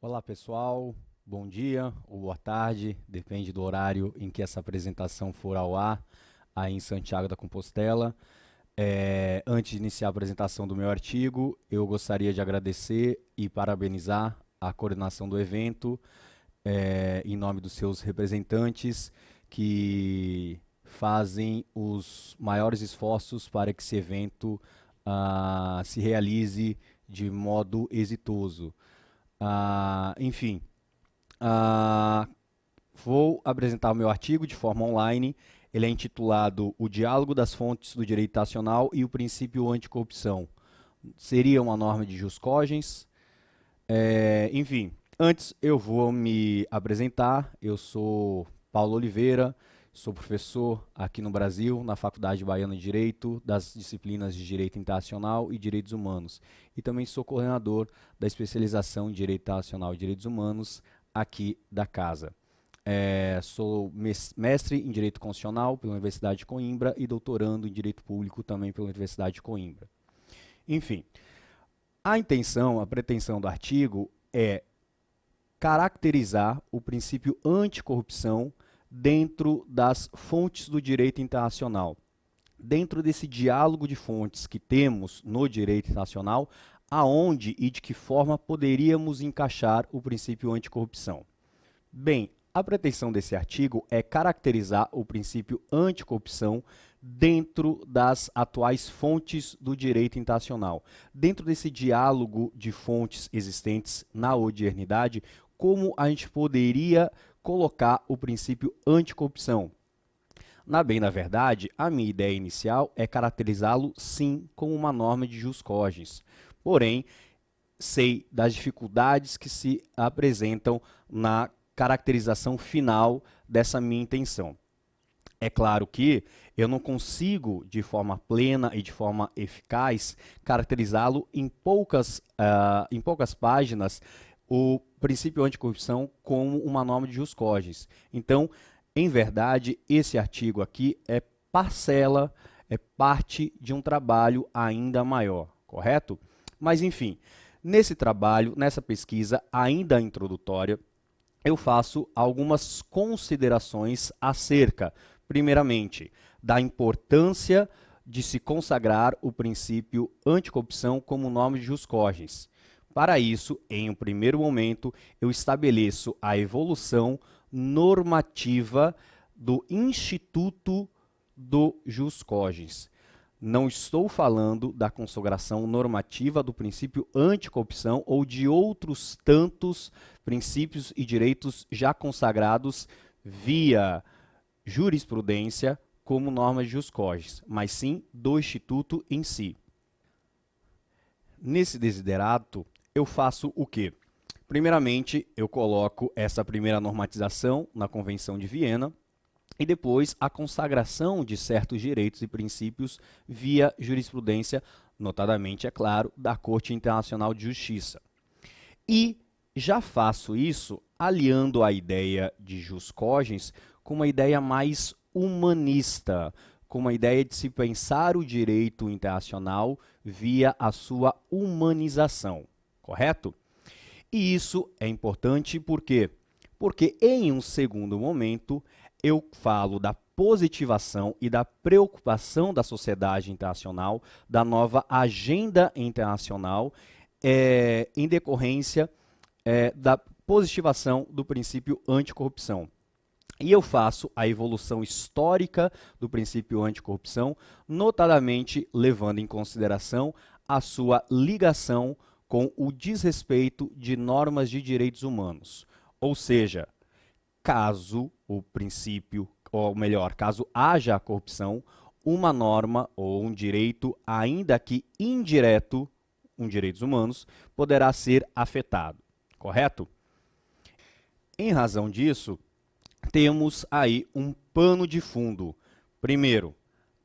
Olá pessoal, bom dia ou boa tarde, depende do horário em que essa apresentação for ao ar, aí em Santiago da Compostela. É, antes de iniciar a apresentação do meu artigo, eu gostaria de agradecer e parabenizar a coordenação do evento, é, em nome dos seus representantes, que fazem os maiores esforços para que esse evento uh, se realize de modo exitoso. Uh, enfim, uh, vou apresentar o meu artigo de forma online. Ele é intitulado O Diálogo das Fontes do Direito Nacional e o Princípio Anticorrupção. Seria uma norma de Jus Cogens. É, enfim, antes eu vou me apresentar. Eu sou Paulo Oliveira, Sou professor aqui no Brasil, na Faculdade Baiana de Direito, das disciplinas de Direito Internacional e Direitos Humanos. E também sou coordenador da especialização em Direito Internacional e Direitos Humanos aqui da casa. É, sou mestre em Direito Constitucional pela Universidade de Coimbra e doutorando em Direito Público também pela Universidade de Coimbra. Enfim, a intenção, a pretensão do artigo é caracterizar o princípio anticorrupção dentro das fontes do direito internacional. Dentro desse diálogo de fontes que temos no direito internacional, aonde e de que forma poderíamos encaixar o princípio anticorrupção? Bem, a pretensão desse artigo é caracterizar o princípio anticorrupção dentro das atuais fontes do direito internacional. Dentro desse diálogo de fontes existentes na modernidade, como a gente poderia colocar o princípio anticorrupção. Na bem da verdade, a minha ideia inicial é caracterizá-lo sim como uma norma de jus cogens. Porém, sei das dificuldades que se apresentam na caracterização final dessa minha intenção. É claro que eu não consigo, de forma plena e de forma eficaz, caracterizá-lo em poucas, uh, em poucas páginas o princípio anticorrupção como uma norma de jus cogens. Então, em verdade, esse artigo aqui é parcela, é parte de um trabalho ainda maior, correto? Mas, enfim, nesse trabalho, nessa pesquisa ainda introdutória, eu faço algumas considerações acerca, primeiramente, da importância de se consagrar o princípio anticorrupção como nome de jus cogens. Para isso, em um primeiro momento, eu estabeleço a evolução normativa do Instituto do Jus Cogens. Não estou falando da consagração normativa do princípio anticorrupção ou de outros tantos princípios e direitos já consagrados via jurisprudência como norma de jus cogens, mas sim do instituto em si. Nesse desiderato, eu faço o quê? Primeiramente, eu coloco essa primeira normatização na Convenção de Viena e depois a consagração de certos direitos e princípios via jurisprudência, notadamente, é claro, da Corte Internacional de Justiça. E já faço isso aliando a ideia de jus cogens com uma ideia mais humanista, com uma ideia de se pensar o direito internacional via a sua humanização correto? E isso é importante por quê? Porque em um segundo momento eu falo da positivação e da preocupação da sociedade internacional, da nova agenda internacional, é, em decorrência é, da positivação do princípio anticorrupção. E eu faço a evolução histórica do princípio anticorrupção, notadamente levando em consideração a sua ligação com o desrespeito de normas de direitos humanos. Ou seja, caso o princípio, ou melhor, caso haja a corrupção, uma norma ou um direito, ainda que indireto, um direitos humanos, poderá ser afetado. Correto? Em razão disso, temos aí um pano de fundo. Primeiro,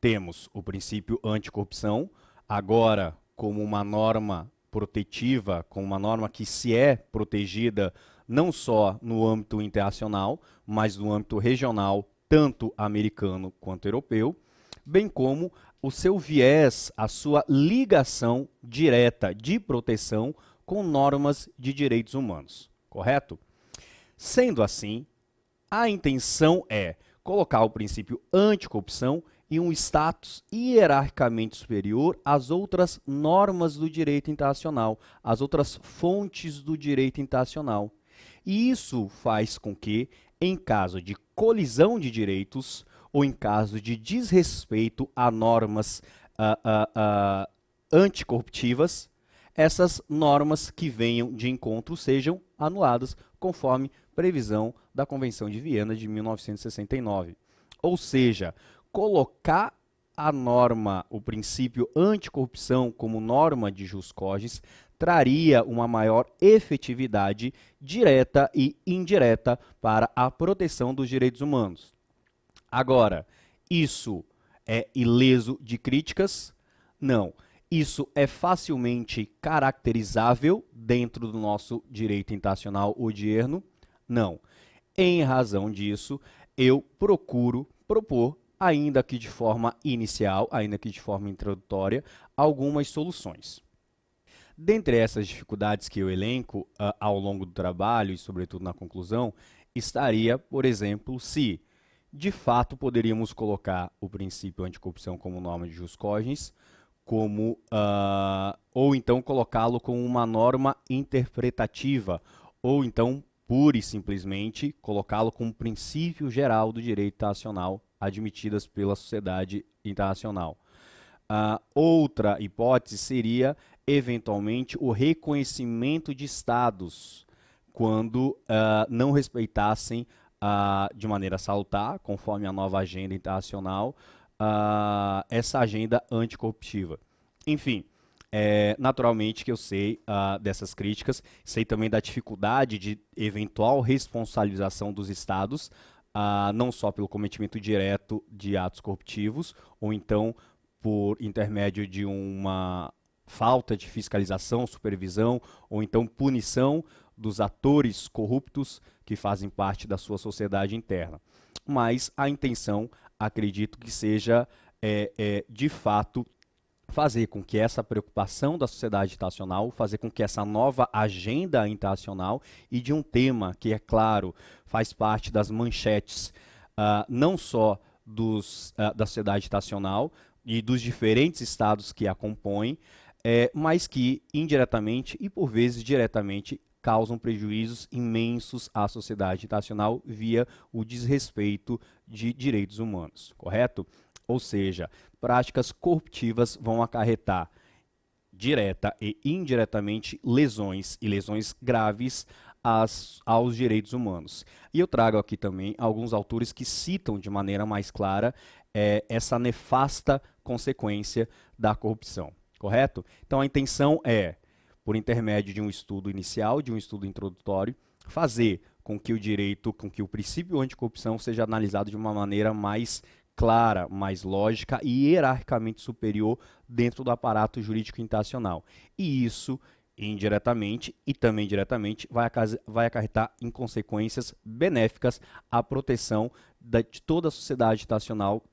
temos o princípio anticorrupção, agora como uma norma protetiva, com uma norma que se é protegida não só no âmbito internacional, mas no âmbito regional, tanto americano quanto europeu, bem como o seu viés, a sua ligação direta de proteção com normas de direitos humanos. correto? Sendo assim, a intenção é colocar o princípio anticorrupção em um status hierarquicamente superior às outras normas do direito internacional, às outras fontes do direito internacional. E isso faz com que, em caso de colisão de direitos ou em caso de desrespeito a normas uh, uh, uh, anticorruptivas, essas normas que venham de encontro sejam anuladas, conforme previsão da Convenção de Viena de 1969. Ou seja, colocar a norma, o princípio anticorrupção como norma de jus cogens, traria uma maior efetividade direta e indireta para a proteção dos direitos humanos. Agora, isso é ileso de críticas? Não. Isso é facilmente caracterizável dentro do nosso direito internacional odierno? Não. Em razão disso, eu procuro propor, ainda que de forma inicial, ainda que de forma introdutória, algumas soluções. Dentre essas dificuldades que eu elenco uh, ao longo do trabalho e, sobretudo, na conclusão, estaria, por exemplo, se de fato poderíamos colocar o princípio anticorrupção como norma de jus cogens, como uh, ou então colocá-lo como uma norma interpretativa, ou então pura e simplesmente colocá-lo como princípio geral do direito internacional admitidas pela sociedade internacional. Uh, outra hipótese seria, eventualmente, o reconhecimento de estados quando uh, não respeitassem uh, de maneira salutar, conforme a nova agenda internacional, essa agenda anticorruptiva. Enfim, é, naturalmente que eu sei uh, dessas críticas, sei também da dificuldade de eventual responsabilização dos estados, uh, não só pelo cometimento direto de atos corruptivos, ou então por intermédio de uma falta de fiscalização, supervisão, ou então punição dos atores corruptos que fazem parte da sua sociedade interna. Mas a intenção, acredito que seja, é, é, de fato, fazer com que essa preocupação da sociedade internacional, fazer com que essa nova agenda internacional e de um tema que, é claro, faz parte das manchetes uh, não só dos, uh, da sociedade internacional e dos diferentes estados que a compõem, é, mas que indiretamente e por vezes diretamente causam prejuízos imensos à sociedade internacional via o desrespeito de direitos humanos, correto? Ou seja, práticas corruptivas vão acarretar direta e indiretamente lesões e lesões graves às, aos direitos humanos. E eu trago aqui também alguns autores que citam de maneira mais clara é, essa nefasta consequência da corrupção, correto? Então a intenção é, por intermédio de um estudo inicial, de um estudo introdutório, fazer com que o direito, com que o princípio anticorrupção seja analisado de uma maneira mais clara, mais lógica e hierarquicamente superior dentro do aparato jurídico internacional. E isso, indiretamente e também diretamente, vai, vai acarretar em consequências benéficas à proteção de toda a sociedade internacional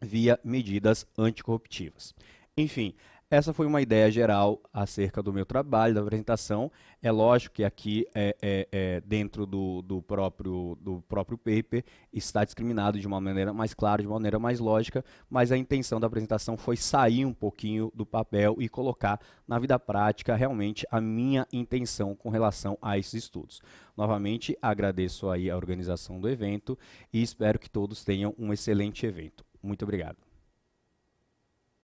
via medidas anticorruptivas. Enfim, essa foi uma ideia geral acerca do meu trabalho, da apresentação. É lógico que aqui, é, é, é, dentro do, do, próprio, do próprio paper, está discriminado de uma maneira mais clara, de uma maneira mais lógica, mas a intenção da apresentação foi sair um pouquinho do papel e colocar na vida prática realmente a minha intenção com relação a esses estudos. Novamente, agradeço aí a organização do evento e espero que todos tenham um excelente evento. Muito obrigado.